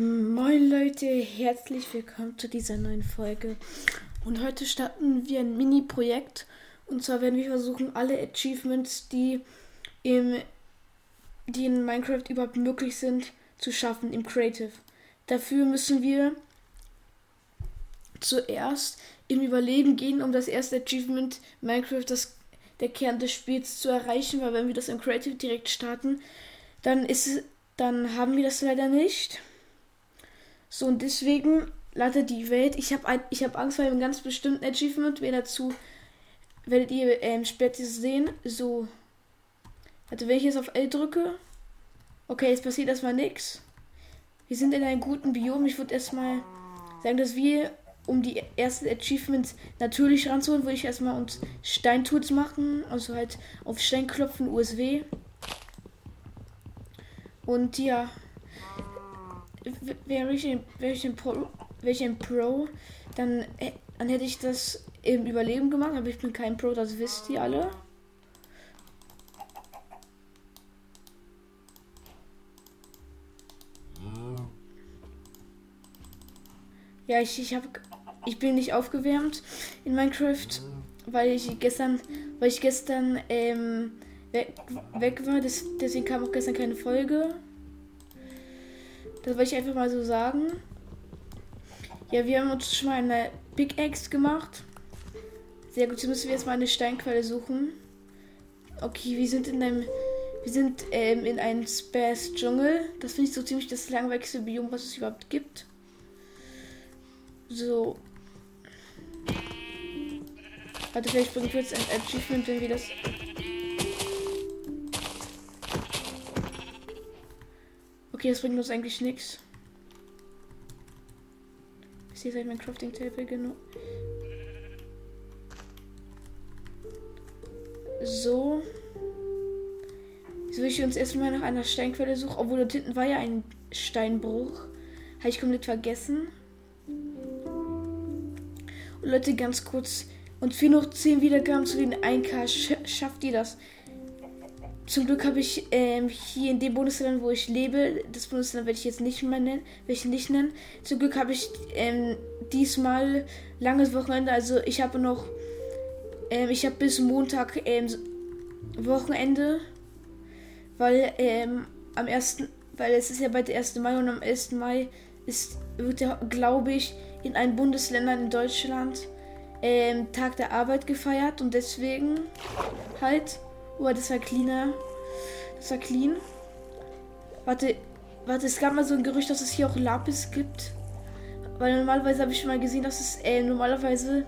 Moin Leute, herzlich willkommen zu dieser neuen Folge. Und heute starten wir ein Mini-Projekt. Und zwar werden wir versuchen, alle Achievements, die, im, die in Minecraft überhaupt möglich sind, zu schaffen im Creative. Dafür müssen wir zuerst im Überleben gehen, um das erste Achievement Minecraft, das der Kern des Spiels, zu erreichen. Weil wenn wir das im Creative direkt starten, dann ist dann haben wir das leider nicht. So, und deswegen ladet die Welt. Ich habe hab Angst vor einem ganz bestimmten Achievement. Wer dazu werdet ihr ähm, später sehen. So. Also, wenn ich jetzt auf L drücke. Okay, jetzt passiert erstmal nichts. Wir sind in einem guten Biom. Ich würde erstmal sagen, dass wir, um die ersten Achievements natürlich ranzuholen, würde ich erstmal uns Steintools machen. Also halt auf Stein klopfen, USW. Und ja wäre ich, wär ich, Pro, wär ich ein Pro, dann, äh, dann hätte ich das im Überleben gemacht, aber ich bin kein Pro, das wisst ihr alle. Ja, ich, ich habe ich bin nicht aufgewärmt in Minecraft, weil ich gestern, weil ich gestern ähm, weg, weg war. Deswegen kam auch gestern keine Folge. Das wollte ich einfach mal so sagen. Ja, wir haben uns schon mal eine Pickaxe gemacht. Sehr gut, jetzt müssen wir jetzt mal eine Steinquelle suchen. Okay, wir sind in einem. Wir sind ähm, in einem Space-Dschungel. Das finde ich so ziemlich das langweiligste Biom, was es überhaupt gibt. So. Warte, vielleicht bringt jetzt ein Achievement, wenn wir das Okay, das bringt uns eigentlich nichts. Ist hier seit mein Crafting Table genug? So. Jetzt will ich uns erstmal nach einer Steinquelle suchen. Obwohl dort hinten war ja ein Steinbruch. Habe ich komplett vergessen. Und Leute, ganz kurz. Und für noch 10 Wiedergaben zu den 1K. Schafft ihr das? Zum Glück habe ich ähm, hier in dem Bundesland, wo ich lebe, das Bundesland werde ich jetzt nicht mehr nennen, werde ich nicht nennen. Zum Glück habe ich ähm, diesmal langes Wochenende, also ich habe noch, ähm, ich habe bis Montag ähm, Wochenende, weil ähm, am 1., weil es ist ja bald der 1. Mai und am 1. Mai ist, wird ja, glaube ich, in allen Bundesländern in Deutschland ähm, Tag der Arbeit gefeiert und deswegen halt Oh, das war cleaner. Das war clean. Warte, warte, es gab mal so ein Gerücht, dass es hier auch Lapis gibt. Weil normalerweise habe ich schon mal gesehen, dass es äh, normalerweise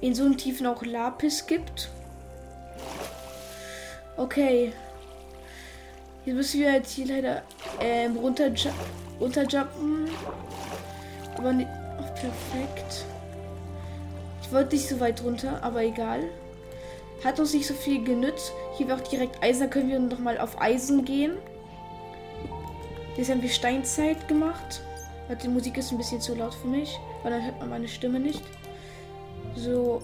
in so einem Tiefen auch Lapis gibt. Okay. Jetzt müssen wir jetzt hier leider ähm, runter runterjumpen. Aber nicht. Oh, perfekt. Ich wollte nicht so weit runter, aber egal. Hat uns nicht so viel genützt. Hier wäre auch direkt Eisen. Da können wir noch mal auf Eisen gehen. Jetzt haben wir Steinzeit gemacht. Die Musik ist ein bisschen zu laut für mich, weil dann hört man meine Stimme nicht. So.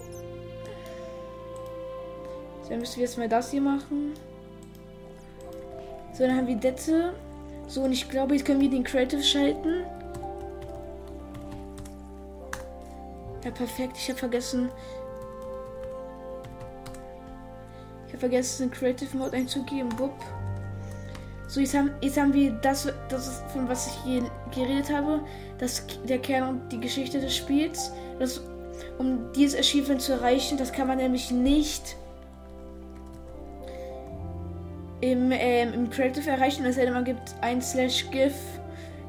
Dann müssen wir jetzt mal das hier machen. So, dann haben wir Dette. So, und ich glaube, jetzt können wir den Creative schalten. Ja, perfekt. Ich habe vergessen, vergessen, Creative Mode einzugeben. Wupp. So, jetzt haben, jetzt haben wir das, das ist, von was ich hier geredet habe, das, der Kern und die Geschichte des Spiels. Das, um dieses Achievement zu erreichen, das kann man nämlich nicht im, ähm, im Creative erreichen. Es man gibt ein slash gif,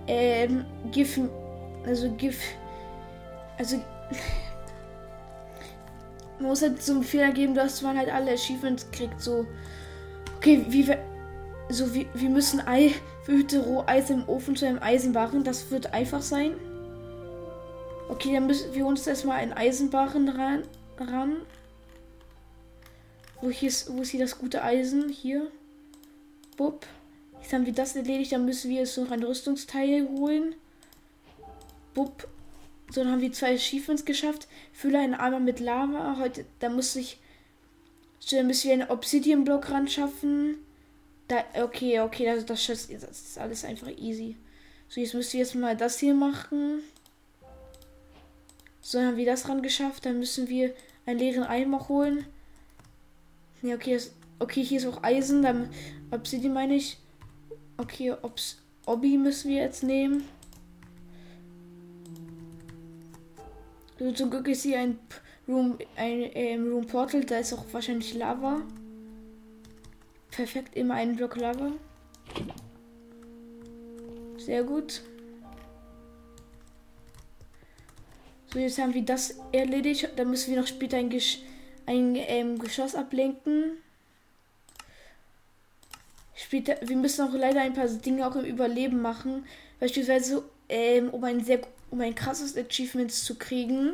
ähm, gif, also gif, also muss halt so Fehler geben, dass man halt alle Achievements kriegt. So, okay, wie wir, so wie, wir müssen Ei, verhüte Roheis im Ofen zu einem Eisenbarren. Das wird einfach sein. Okay, dann müssen wir uns erstmal einen Eisenbarren ran. ran. Wo, hier ist, wo ist hier das gute Eisen? Hier. Bupp. Jetzt haben wir das erledigt. Dann müssen wir jetzt noch ein Rüstungsteil holen. Bupp. So, dann haben wir zwei Achievements geschafft. Fülle einen Eimer mit Lava. Heute, da muss ich. So, dann müssen wir einen Obsidian-Block ran schaffen. Da, okay, okay, das, das, das ist alles einfach easy. So, jetzt müssen wir jetzt mal das hier machen. So, haben wir das ran geschafft. Dann müssen wir einen leeren Eimer holen. Ja, okay, das, okay, hier ist auch Eisen. Dann Obsidian meine ich. Okay, Obs, Obby müssen wir jetzt nehmen. Zum Glück ist hier ein Room, ein ähm, Room Portal, da ist auch wahrscheinlich Lava. Perfekt, immer einen Block Lava. Sehr gut. So, jetzt haben wir das erledigt. Dann müssen wir noch später ein, Gesch ein ähm, Geschoss ablenken. Später, wir müssen auch leider ein paar Dinge auch im Überleben machen. Beispielsweise, ähm, um ein sehr um ein krasses Achievement zu kriegen.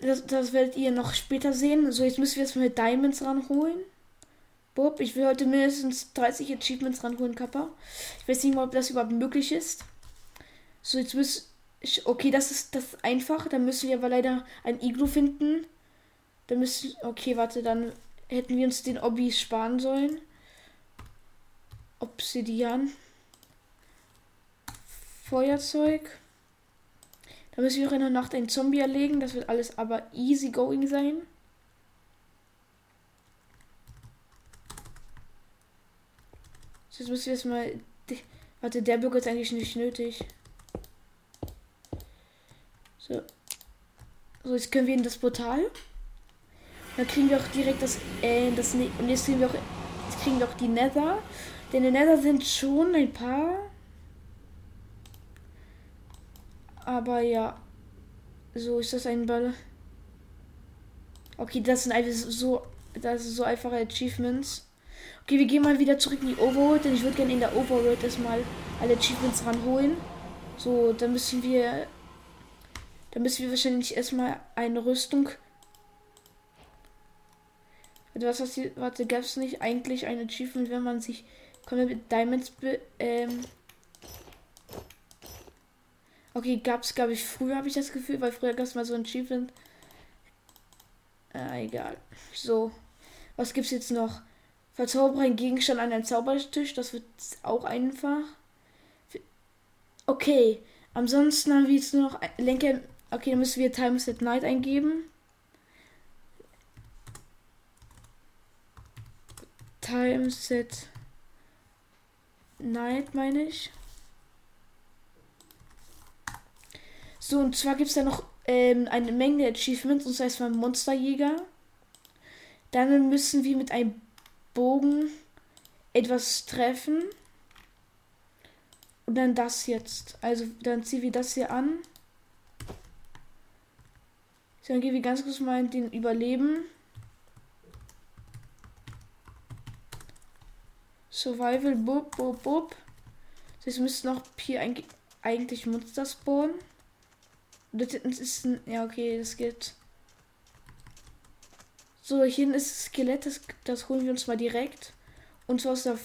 Das, das werdet ihr noch später sehen. So, jetzt müssen wir jetzt mal Diamonds ranholen. Bob, ich will heute mindestens 30 Achievements ranholen, Kappa. Ich weiß nicht mal, ob das überhaupt möglich ist. So, jetzt müssen. Okay, das ist das ist einfach. Dann müssen wir aber leider ein Iglu finden. Dann müssen. Okay, warte, dann hätten wir uns den Obby sparen sollen. Obsidian. Feuerzeug. Da müssen wir auch in der Nacht einen Zombie erlegen. Das wird alles aber easy going sein. Jetzt müssen wir erstmal. Warte, der Bürger ist eigentlich nicht nötig. So. So, jetzt können wir in das Portal. Dann kriegen wir auch direkt das. Äh, das und jetzt kriegen wir auch. Jetzt kriegen wir auch die Nether. Denn die Nether sind schon ein paar. Aber ja. So ist das ein Ball. Okay, das sind einfach so. Das ist so einfache Achievements. Okay, wir gehen mal wieder zurück in die Overworld, denn ich würde gerne in der Overworld erstmal alle Achievements ranholen. So, dann müssen wir. Dann müssen wir wahrscheinlich erstmal eine Rüstung. Was hast du. Warte, gab es nicht eigentlich ein Achievement, wenn man sich komplett mit Diamonds ähm, Okay, gab es, glaube ich, früher, habe ich das Gefühl, weil früher gab es mal so ein Achievement. Äh, egal. So. Was gibt's jetzt noch? Verzaubere einen Gegenstand an einen Zaubertisch. Das wird auch einfach. Okay. Ansonsten haben wir jetzt nur noch Lenker. Okay, dann müssen wir Times at Night eingeben. Times at Night meine ich. So, und zwar gibt es da noch ähm, eine Menge Achievements, und zwar erstmal Monsterjäger. Dann müssen wir mit einem Bogen etwas treffen. Und dann das jetzt. Also dann ziehen wir das hier an. So, dann gehen wir ganz kurz mal in den Überleben. Survival, bub, bub, bub. Jetzt müsste noch hier eigentlich Monster spawnen. Das ist ein. Ja, okay, das geht. So, hier hinten ist das Skelett, das, das holen wir uns mal direkt. Und zwar aus der.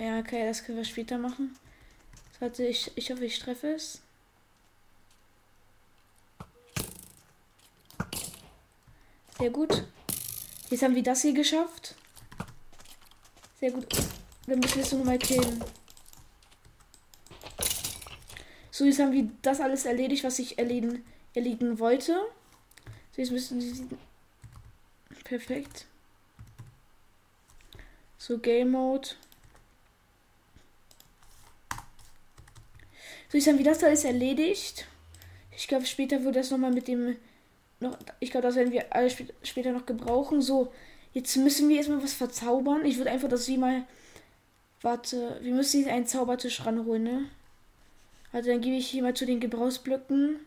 Ja, okay, das können wir später machen. Warte, ich, ich hoffe, ich treffe es. Sehr gut. Jetzt haben wir das hier geschafft. Sehr gut. Dann müssen wir es nur mal killen. So, jetzt haben wir das alles erledigt, was ich erledigen, erledigen wollte. So, jetzt müssen sie. Perfekt. So, Game Mode. So, jetzt haben wir das alles erledigt. Ich glaube, später wird das nochmal mit dem. Noch, ich glaube, das werden wir alles sp später noch gebrauchen. So, jetzt müssen wir erstmal was verzaubern. Ich würde einfach, dass sie mal. Warte, wir müssen jetzt einen Zaubertisch ranholen, ne? Also dann gebe ich hier mal zu den Gebrauchsblöcken.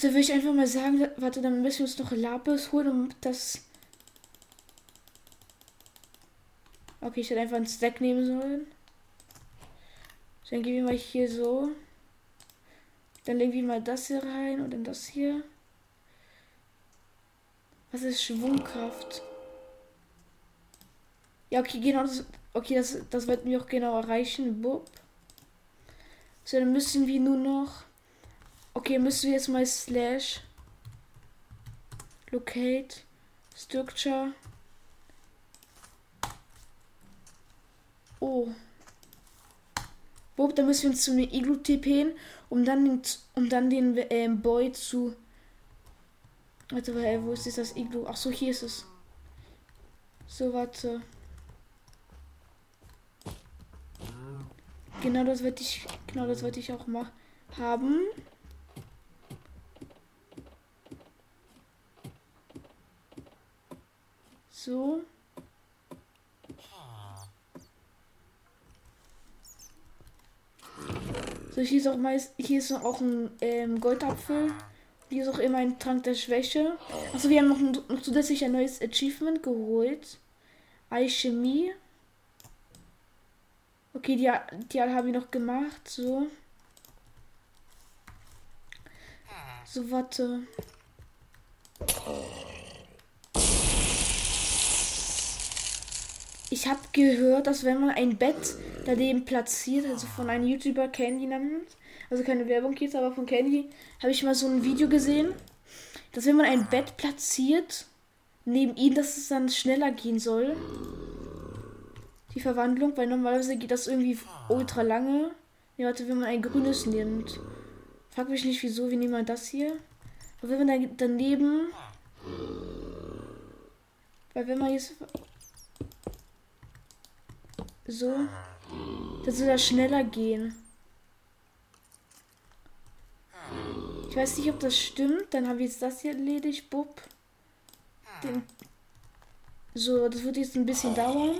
Da würde ich einfach mal sagen, warte, dann müssen wir uns noch Lapis holen, um das. Okay, ich hätte einfach einen Stack nehmen sollen. Dann gebe ich mal hier so. Dann legen wir mal das hier rein und dann das hier. Was ist Schwungkraft? Ja, okay, genau das. Okay, das, das wird mir auch genau erreichen. Bub. So, dann müssen wir nur noch. Okay, müssen wir jetzt mal slash locate structure. Oh. Bob, da müssen wir uns zu einem Iglu TPen, um dann den, um dann den ähm, Boy zu. Warte, äh, wo ist das Iglu? Ach so, hier ist es. So, warte. Genau das wollte ich, genau das wollte ich auch mal haben. So. So, hier ist auch meist, hier ist auch ein ähm, Goldapfel. Hier ist auch immer ein Trank der Schwäche. Also wir haben noch, noch zusätzlich ein neues Achievement geholt. Alchemie. Okay, die, die habe ich noch gemacht. So. So, warte. Ich habe gehört, dass wenn man ein Bett daneben platziert, also von einem YouTuber Candy namens, also keine Werbung jetzt, aber von Candy, habe ich mal so ein Video gesehen, dass wenn man ein Bett platziert, neben ihm, dass es dann schneller gehen soll. Die Verwandlung, weil normalerweise geht das irgendwie ultra lange. Ja, warte, wenn man ein grünes nimmt. Frag mich nicht wieso, wie nehmen wir das hier? Aber wenn man dann daneben. Weil wenn man jetzt so. Das soll das schneller gehen. Ich weiß nicht, ob das stimmt. Dann haben wir jetzt das hier erledigt. Bub. Den so, das wird jetzt ein bisschen dauern.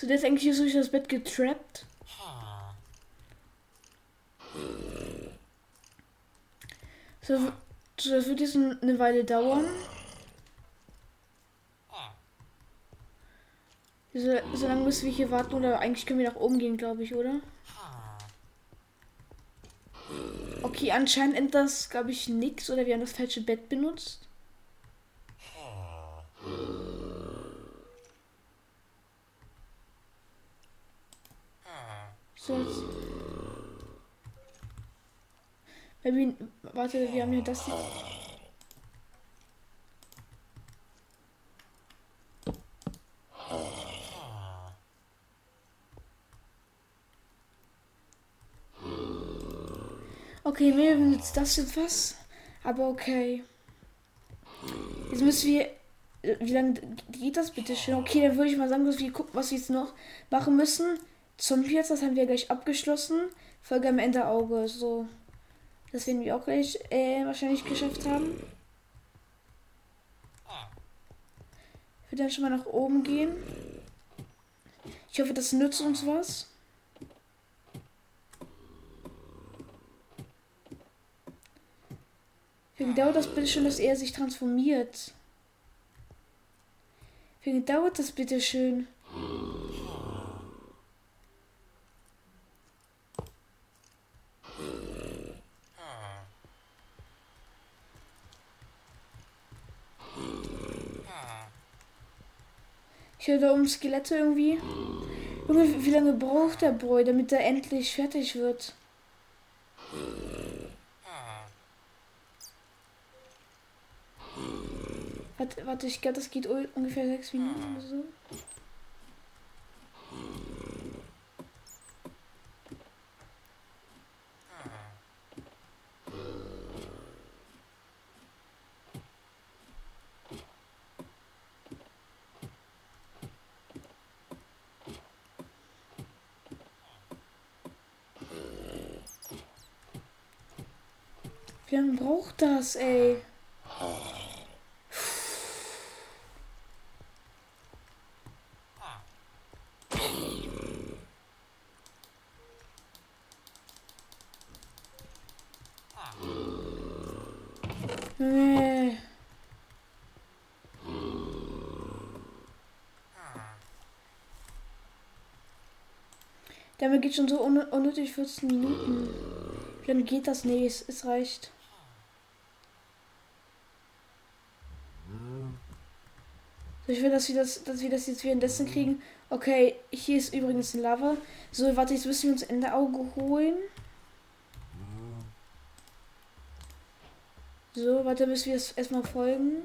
So, der ist eigentlich durch das Bett getrappt. So, so das wird jetzt eine Weile dauern. So, so lange müssen wir hier warten oder eigentlich können wir nach oben gehen, glaube ich, oder? Okay, anscheinend das, glaube ich, nichts oder wir haben das falsche Bett benutzt. So. Jetzt. Warte, wir haben ja das hier. Okay, mir benutzt das jetzt was. Aber okay. Jetzt müssen wir. Wie lange geht das bitte schön? Okay, dann würde ich mal sagen, dass wir gucken, was wir jetzt noch machen müssen. Zum das haben wir gleich abgeschlossen. Folge am Ende Auge. So. Das werden wir auch gleich äh, wahrscheinlich geschafft haben. Ich würde dann schon mal nach oben gehen. Ich hoffe, das nützt uns was. Lange dauert das bitte schon, dass er sich transformiert? Lange dauert das bitte schön? Höre da um Skelette irgendwie. Junge, wie lange braucht der Boy, damit er endlich fertig wird? Warte, warte ich glaube, das geht ungefähr sechs Minuten oder so. Wie lange braucht das, ey? Damit geht schon so unnötig 14 Minuten. Dann geht das nicht. Es reicht. Ich will, dass wir das, dass wir das jetzt währenddessen kriegen. Okay, hier ist übrigens ein Lava. So, warte, jetzt müssen wir uns Ende Auge holen. So, warte, müssen wir es erstmal folgen.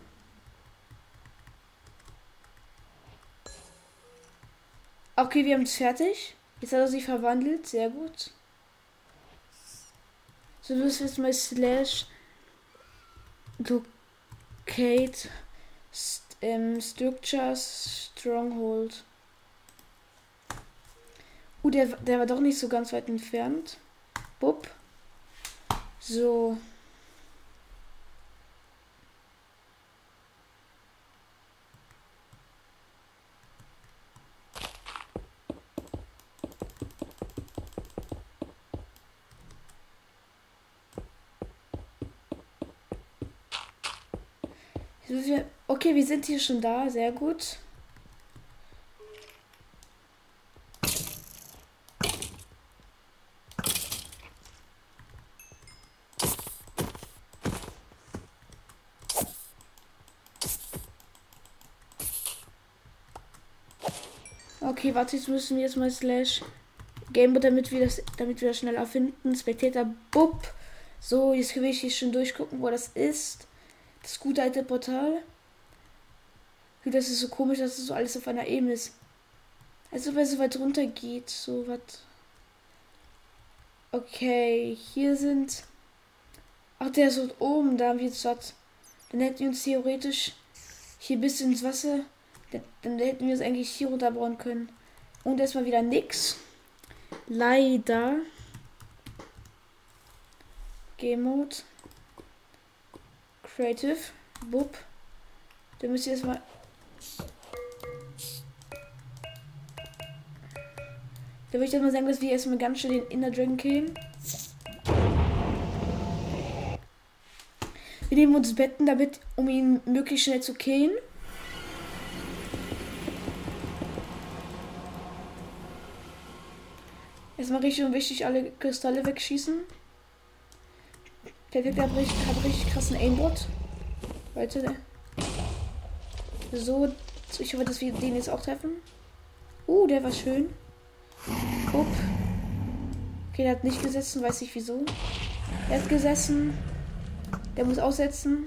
Okay, wir haben es fertig. Jetzt hat er sich verwandelt. Sehr gut. So müssen wir jetzt mal slash locate ähm, structures stronghold. Uh, der, der war doch nicht so ganz weit entfernt. Bupp. So. Wir sind hier schon da. Sehr gut. Okay, warte, jetzt müssen wir jetzt mal slash Game, damit wir das, damit wir das schneller finden. Spectator, bupp. So, jetzt will ich hier schon durchgucken, wo das ist. Das gute alte Portal. Das ist so komisch, dass es so alles auf einer Ebene ist. Also wenn es so weit runter geht, so was. Okay, hier sind. Ach, der ist dort oben, da haben wir jetzt was. Dann hätten wir uns theoretisch hier bis ins Wasser. Dann hätten wir es eigentlich hier runterbauen können. Und erstmal wieder nix. Leider. Game Mode. Creative. Bub. Dann müsst ihr erstmal Da würde ich mal sagen, dass wir erstmal ganz schnell den Inner Dragon killen. Wir nehmen uns Betten, damit, um ihn möglichst schnell zu killen. Erstmal richtig und wichtig alle Kristalle wegschießen. Perfekt, hat richtig, hat richtig krassen Aimbot. Leute. So, ich hoffe, dass wir den jetzt auch treffen. Uh, der war schön. Upp. Okay, der hat nicht gesessen, weiß ich wieso. Der hat gesessen. Der muss aussetzen.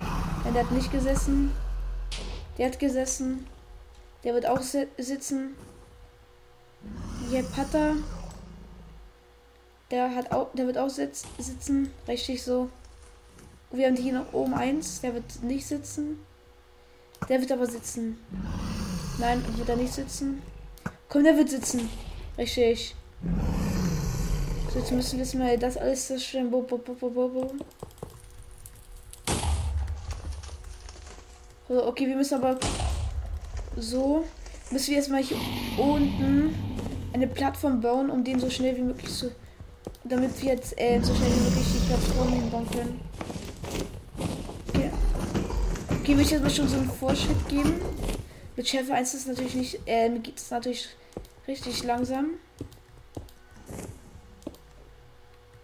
Nein, der hat nicht gesessen. Der hat gesessen. Der wird auch si sitzen. Hier Patter. Der hat auch, der wird auch sitz sitzen. Richtig so. Wir haben hier noch oben eins. Der wird nicht sitzen. Der wird aber sitzen. Nein, wird er nicht sitzen. Komm, der wird sitzen. Richtig. So, jetzt müssen wir mal das alles zerstören. Bo, bo, bo, bo, bo, bo. So, okay, wir müssen aber so müssen wir erstmal hier unten eine Plattform bauen, um den so schnell wie möglich zu damit wir jetzt äh, so schnell wie möglich die Plattform hinbauen können. Okay. Will ich jetzt mal schon so einen Vorschritt geben. Mit Schärfe 1 ist natürlich nicht, äh, geht es natürlich richtig langsam.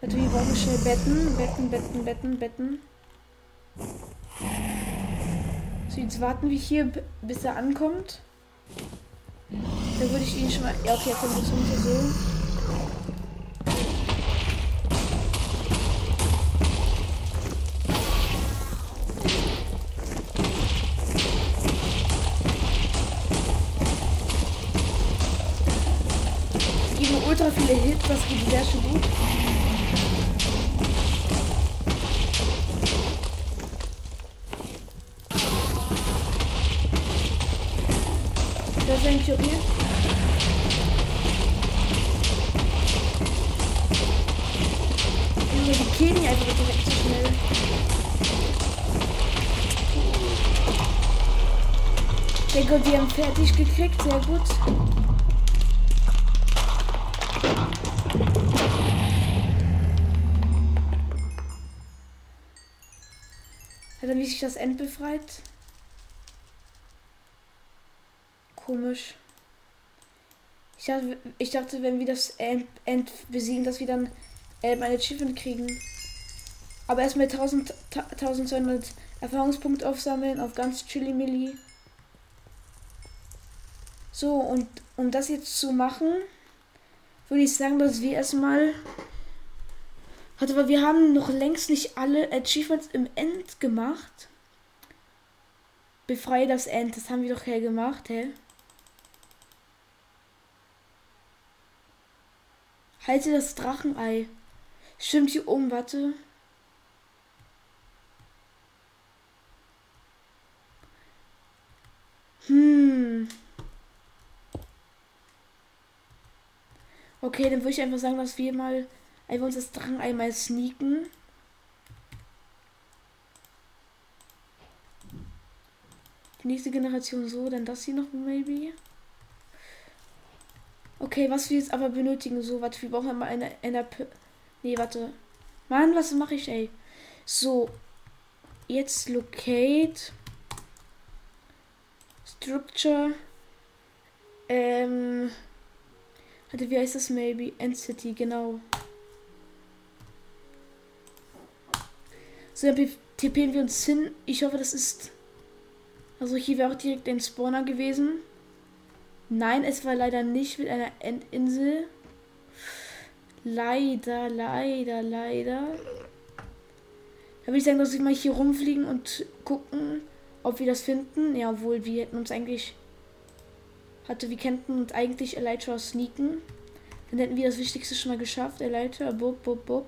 Warte, wir schnell Betten, Betten, Betten, Betten, Betten. So, jetzt warten wir hier, bis er ankommt. Da würde ich ihn schon mal. Ja, okay, er kommt jetzt runter so. Das geht sehr schön gut. Ist eigentlich okay. Junge, die killen einfach direkt zu schnell. Sehr gut, die haben fertig gekriegt, sehr gut. Sich das End befreit. Komisch. Ich dachte, ich dachte, wenn wir das End, besiegen, dass wir dann äh, ein Achievement kriegen. Aber erstmal 1000, 1200 Erfahrungspunkte aufsammeln auf ganz Chili Milli. So, und um das jetzt zu machen, würde ich sagen, dass wir erstmal Warte aber wir haben noch längst nicht alle Achievements im End gemacht. Befreie das End. Das haben wir doch hier gemacht, hä? Halte das Drachenei. Stimmt hier oben, warte. Hm. Okay, dann würde ich einfach sagen, dass wir mal einfach uns das Drachenei mal sneaken. Die nächste Generation so, dann das hier noch maybe. Okay, was wir jetzt aber benötigen, so, warte, wir brauchen mal eine, eine Nee, warte. Mann, was mache ich, ey? So. Jetzt locate. Structure. Ähm. Warte, wie heißt das maybe? Entity, genau. So, dann tippen wir uns hin. Ich hoffe, das ist. Also hier wäre auch direkt ein Spawner gewesen. Nein, es war leider nicht mit einer Endinsel. Leider, leider, leider. Da würde ich sagen, dass wir mal hier rumfliegen und gucken, ob wir das finden. Ja, obwohl wir hätten uns eigentlich. Hatte, wir könnten uns eigentlich Elytra sneaken. Dann hätten wir das Wichtigste schon mal geschafft. Elytra, bub, bub, bub.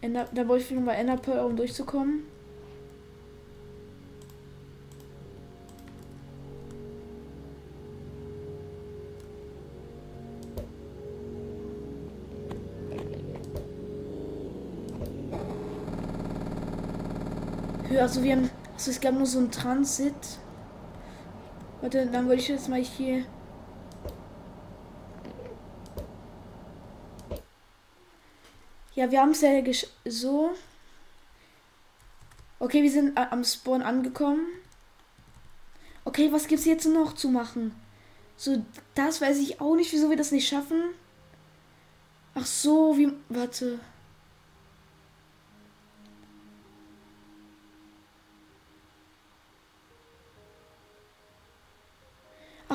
Da wollte ich nochmal Enderpearl, um durchzukommen. Also wir haben. Also es gab nur so ein Transit. Warte, dann wollte ich jetzt mal hier. Ja, wir haben es ja so. Okay, wir sind am Spawn angekommen. Okay, was gibt's jetzt noch zu machen? So, das weiß ich auch nicht, wieso wir das nicht schaffen. Ach so, wie. Warte.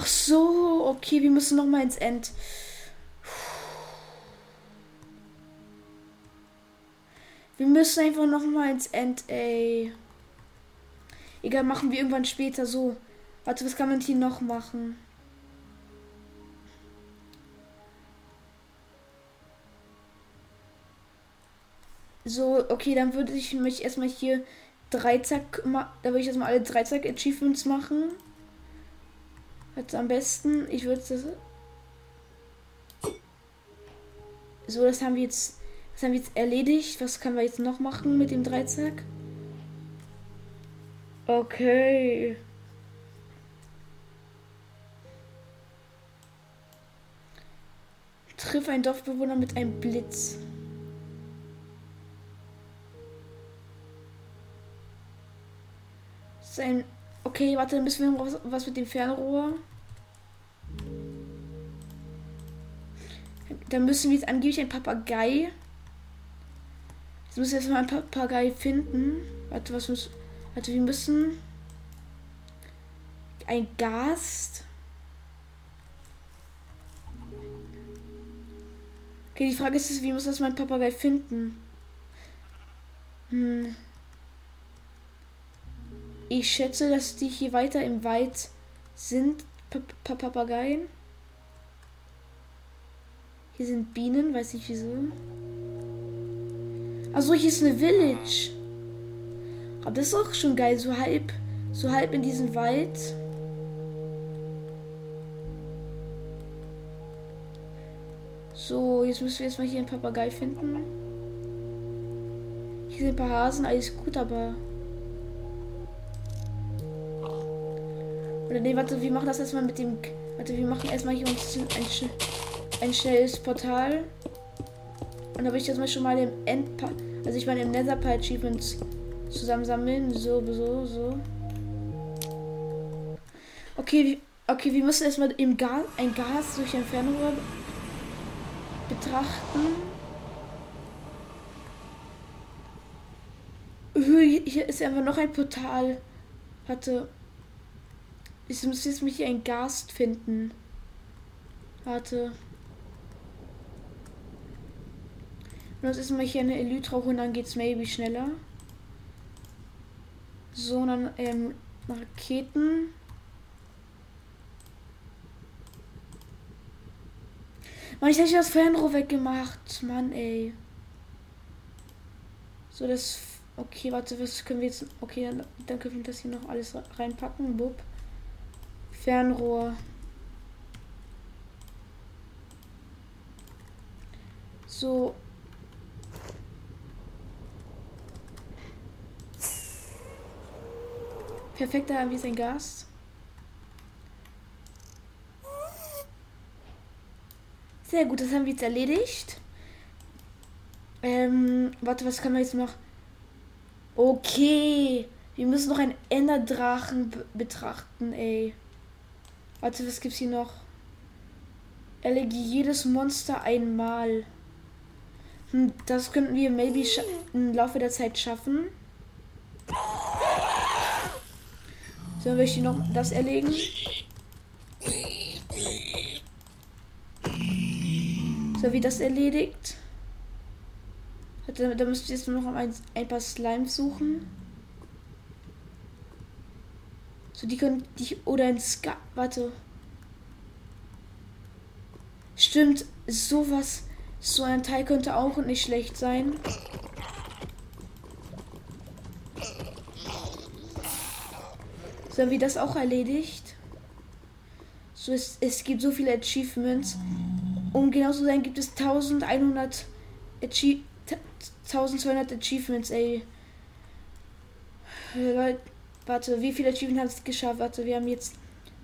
Ach so, okay, wir müssen noch mal ins End. Wir müssen einfach noch mal ins End, ey. Egal, machen wir irgendwann später so. Warte, was kann man hier noch machen? So, okay, dann würde ich mich erstmal hier Dreizack, da würde ich erstmal alle Dreizack-Achievements machen. Jetzt am besten, ich würde das. So, das haben wir jetzt. Das haben wir jetzt erledigt. Was können wir jetzt noch machen mit dem Dreizack? Okay. Triff einen Dorfbewohner mit einem Blitz. Sein Okay, warte, dann müssen wir was, mit dem Fernrohr. Dann müssen wir jetzt angeblich ein Papagei. Jetzt müssen wir erstmal ein Papagei finden. Warte, was muss. Warte, wir müssen. Ein Gast. Okay, die Frage ist, wie muss das mein Papagei finden? Hm. Ich schätze, dass die hier weiter im Wald sind. P Papageien. Hier sind Bienen, weiß ich wieso. Also hier ist eine Village. Aber das ist auch schon geil, so halb, so halb in diesem Wald. So, jetzt müssen wir erstmal hier einen Papagei finden. Hier sind ein paar Hasen, alles gut, aber Oder nee, warte, wir machen das erstmal mit dem. Warte, wir machen erstmal hier uns ein, ein schnelles Portal. Und da will ich jetzt mal schon mal im End. Also ich meine im Netherpile Achievements zusammensammeln. So, so, so. Okay, okay, wir müssen erstmal im Gas, ein Gas durch Entfernung betrachten. Hier ist einfach noch ein Portal. Hatte. Ich muss jetzt mich hier ein Gast finden. Warte. Und das ist mal hier eine Elytra und dann geht's maybe schneller. So, dann ähm, Raketen. Mann, ich habe das Fernrohr weggemacht. Mann, ey. So, das. Okay, warte, was können wir jetzt. Okay, dann, dann können wir das hier noch alles reinpacken. Bub. Fernrohr. So. Perfekt, da haben wir sein Gas. Sehr gut, das haben wir jetzt erledigt. Ähm, warte, was können wir jetzt noch? Okay. Wir müssen noch einen Enderdrachen betrachten, ey. Warte, was gibt's hier noch? Erlege jedes Monster einmal. Hm, das könnten wir maybe im Laufe der Zeit schaffen. Sollen wir hier noch das erlegen? So wie das erledigt. Da, da müsst ihr jetzt nur noch ein, ein paar Slimes suchen. So, die können die oder ein Ska. Warte. Stimmt, sowas. So ein Teil könnte auch nicht schlecht sein. So haben wir das auch erledigt. So, es, es gibt so viele Achievements. Um genau zu sein, gibt es 1100 Achievements. 1200 Achievements, ey. Leute, warte, wie viele Achievements haben es geschafft? Warte, wir haben jetzt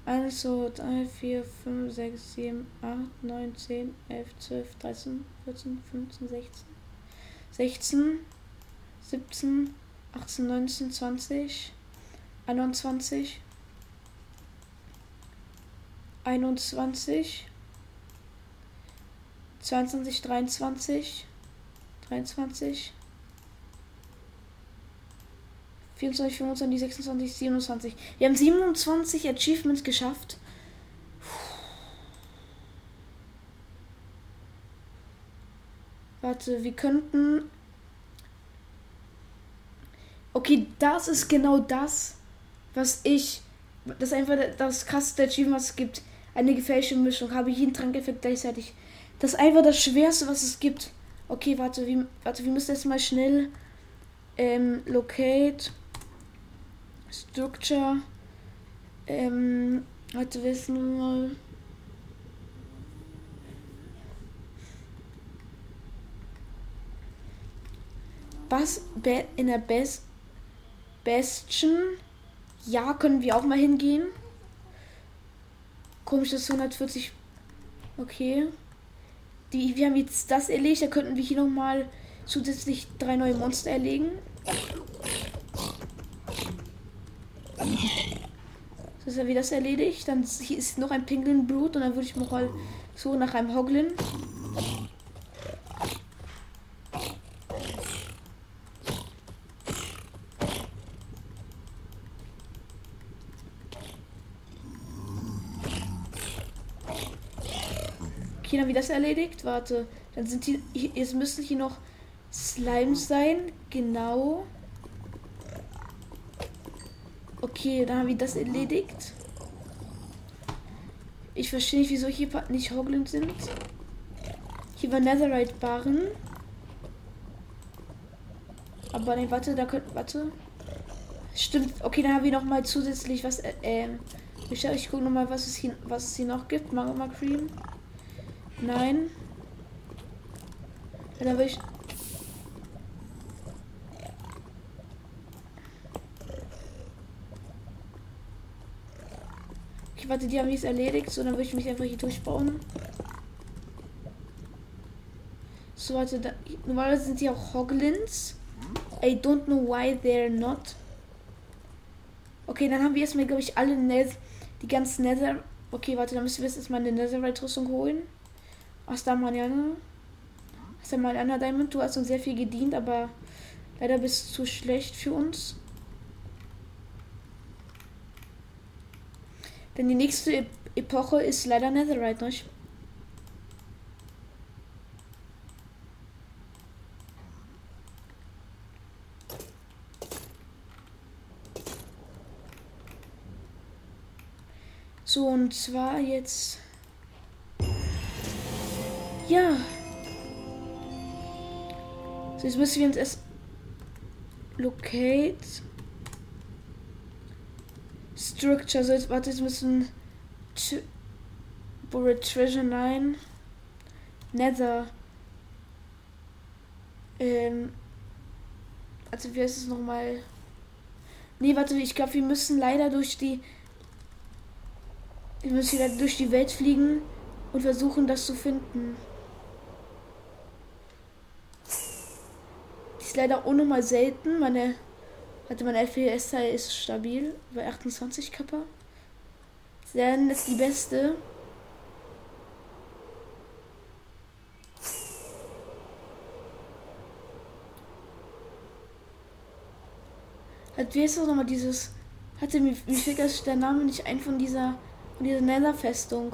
1, 2, 3, 4, 5, 6, 7, 8, 9, 10, 11, 12, 13, 14, 15, 16, 16, 17, 18, 19, 20, 21, 21, 22, 23, 23, 24, 25, 26, 27. Wir haben 27 Achievements geschafft. Warte, wir könnten. Okay, das ist genau das, was ich. Das ist einfach das krasseste Achievement, was es gibt. Eine gefälschte Mischung. Habe jeden Trankeffekt gleichzeitig. Das ist einfach das Schwerste, was es gibt. Okay, warte, wir, warte, wir müssen jetzt mal schnell ähm, locate structure. Ähm, warte, wissen wir mal was in der Best Bastion? Ja können wir auch mal hingehen. Komisch das 140 okay. Die, wir haben jetzt das erlegt, da könnten wir hier nochmal zusätzlich drei neue Monster erlegen. So ist ja wie das erledigt. Dann ist noch ein Pinguin-Blut und dann würde ich mal so nach einem Hoglin. Okay, dann wie das erledigt. Warte. Dann sind die. Jetzt müssen hier noch Slimes sein. Genau. Okay, dann haben wir das erledigt. Ich verstehe nicht, wieso hier nicht Hoglins sind. Hier war Netherite-Barren. Aber ne, warte, da könnte. Warte. Stimmt, okay, dann haben wir noch mal zusätzlich was. Äh, ähm, ich, ich gucke noch mal, was es hier, was es hier noch gibt. Magma Cream. Nein. Dann will ich. Okay, warte, die haben es erledigt, so dann würde ich mich einfach hier durchbauen. So, warte, da, normalerweise sind die auch Hoglins. I don't know why they're not. Okay, dann haben wir erstmal, glaube ich, alle Nether, die ganzen Nether. Okay, warte, dann müssen wir jetzt erstmal eine Netherite-Rüstung holen. Hasta mañana. Hasta mañana, Diamond. Du hast uns sehr viel gedient, aber leider bist du zu schlecht für uns. Denn die nächste Epoche ist leider Netherite, nicht? So, und zwar jetzt Ja. So, jetzt müssen wir uns erst Locate Structure. So, jetzt, warte, jetzt müssen Bullet Treasure 9 Nether ähm also wie heißt es nochmal? Nee, warte, ich glaube, wir müssen leider durch die wir müssen wieder durch die Welt fliegen und versuchen, das zu finden. Ist leider auch nochmal selten. Meine, hatte mein FPS-Teil ist stabil bei 28 Kappa. Dann ist die beste. Hat wie ist das nochmal dieses. Hatte mir, mir fällt das der Name nicht ein von dieser von dieser Nether-Festung.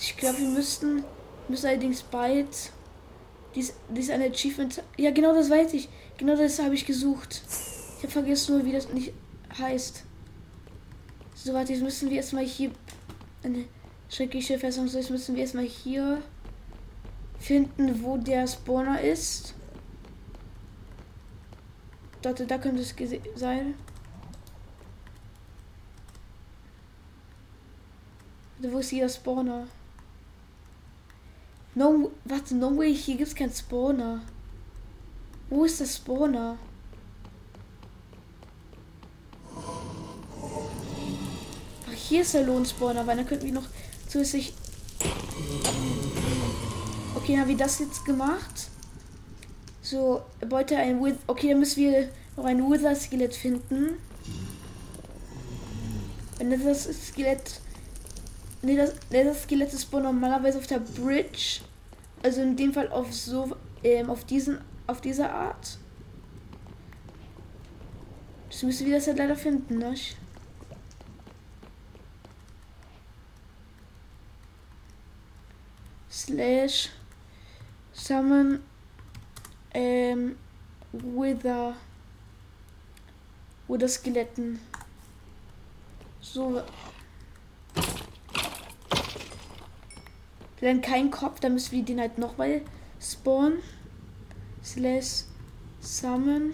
Ich glaube, wir müssten, müssen allerdings bald. Dies, dies ein Achievement. Ja, genau das weiß ich. Genau das habe ich gesucht. Ich habe vergessen nur, wie das nicht heißt. So, warte, jetzt müssen wir erstmal hier. Eine schreckliche Festung. Jetzt müssen wir erstmal hier finden, wo der Spawner ist. Dort, da könnte es sein. Wo ist hier der Spawner? No, warte, no way, hier gibt es keinen Spawner. Wo ist der Spawner? Ach, hier ist der Lohnspawner, weil dann könnten wir noch zusätzlich... Okay, haben wir das jetzt gemacht? So, Beute ein Wither. Okay, dann müssen wir noch ein Wither-Skelett finden. Wenn das Skelett. Ne, das, das Skelett ist normalerweise auf der Bridge. Also in dem Fall auf so. Ähm, auf diesen. Auf diese Art. Das müssen wir das ja leider finden, ne? Slash. Summon ähm, Wither. Wither Skeletten. So. Dann kein Kopf, dann müssen wir den halt nochmal spawnen. Slash Summon.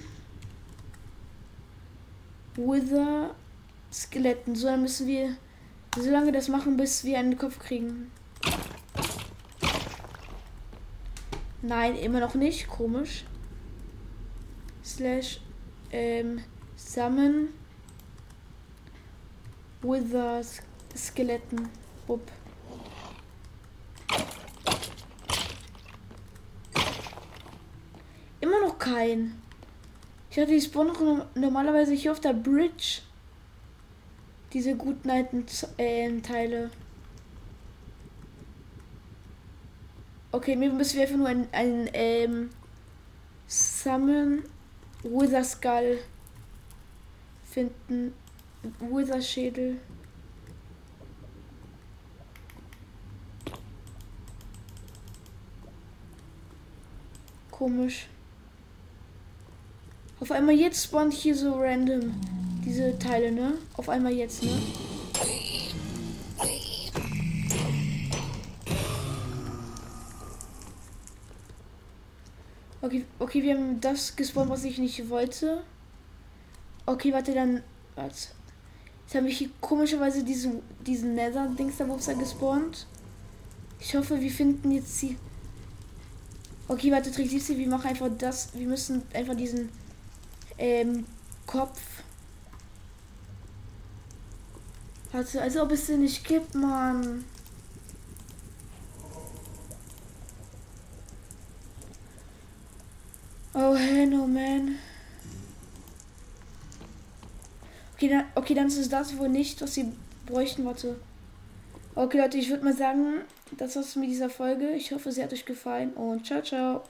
Wither Skeletten. So, dann müssen wir so lange das machen, bis wir einen Kopf kriegen. Nein, immer noch nicht. Komisch. Slash ähm, Summon Wither Skeletten. Bub. Kein. Ich hatte die spawnen normalerweise hier auf der Bridge. Diese guten alten äh, Teile. Okay, mir müssen wir einfach nur ein, ein ähm, Summon Wither Skull finden. Wither Schädel. Komisch. Auf einmal jetzt spawnt hier so random diese Teile, ne? Auf einmal jetzt, ne? Okay, okay, wir haben das gespawnt, was ich nicht wollte. Okay, warte, dann. Warte. Jetzt habe ich hier komischerweise diesen, diesen Nether-Dings da Wupser gespawnt. Ich hoffe, wir finden jetzt hier. Okay, warte, Trick 17, wir machen einfach das. Wir müssen einfach diesen ähm, Kopf. Warte, als ob es den nicht gibt, Mann. Oh, hell no, man. Okay, dann, okay, dann ist es das wohl nicht, was sie bräuchten. Warte. Okay, Leute, ich würde mal sagen, das war's mit dieser Folge. Ich hoffe, sie hat euch gefallen und ciao, ciao.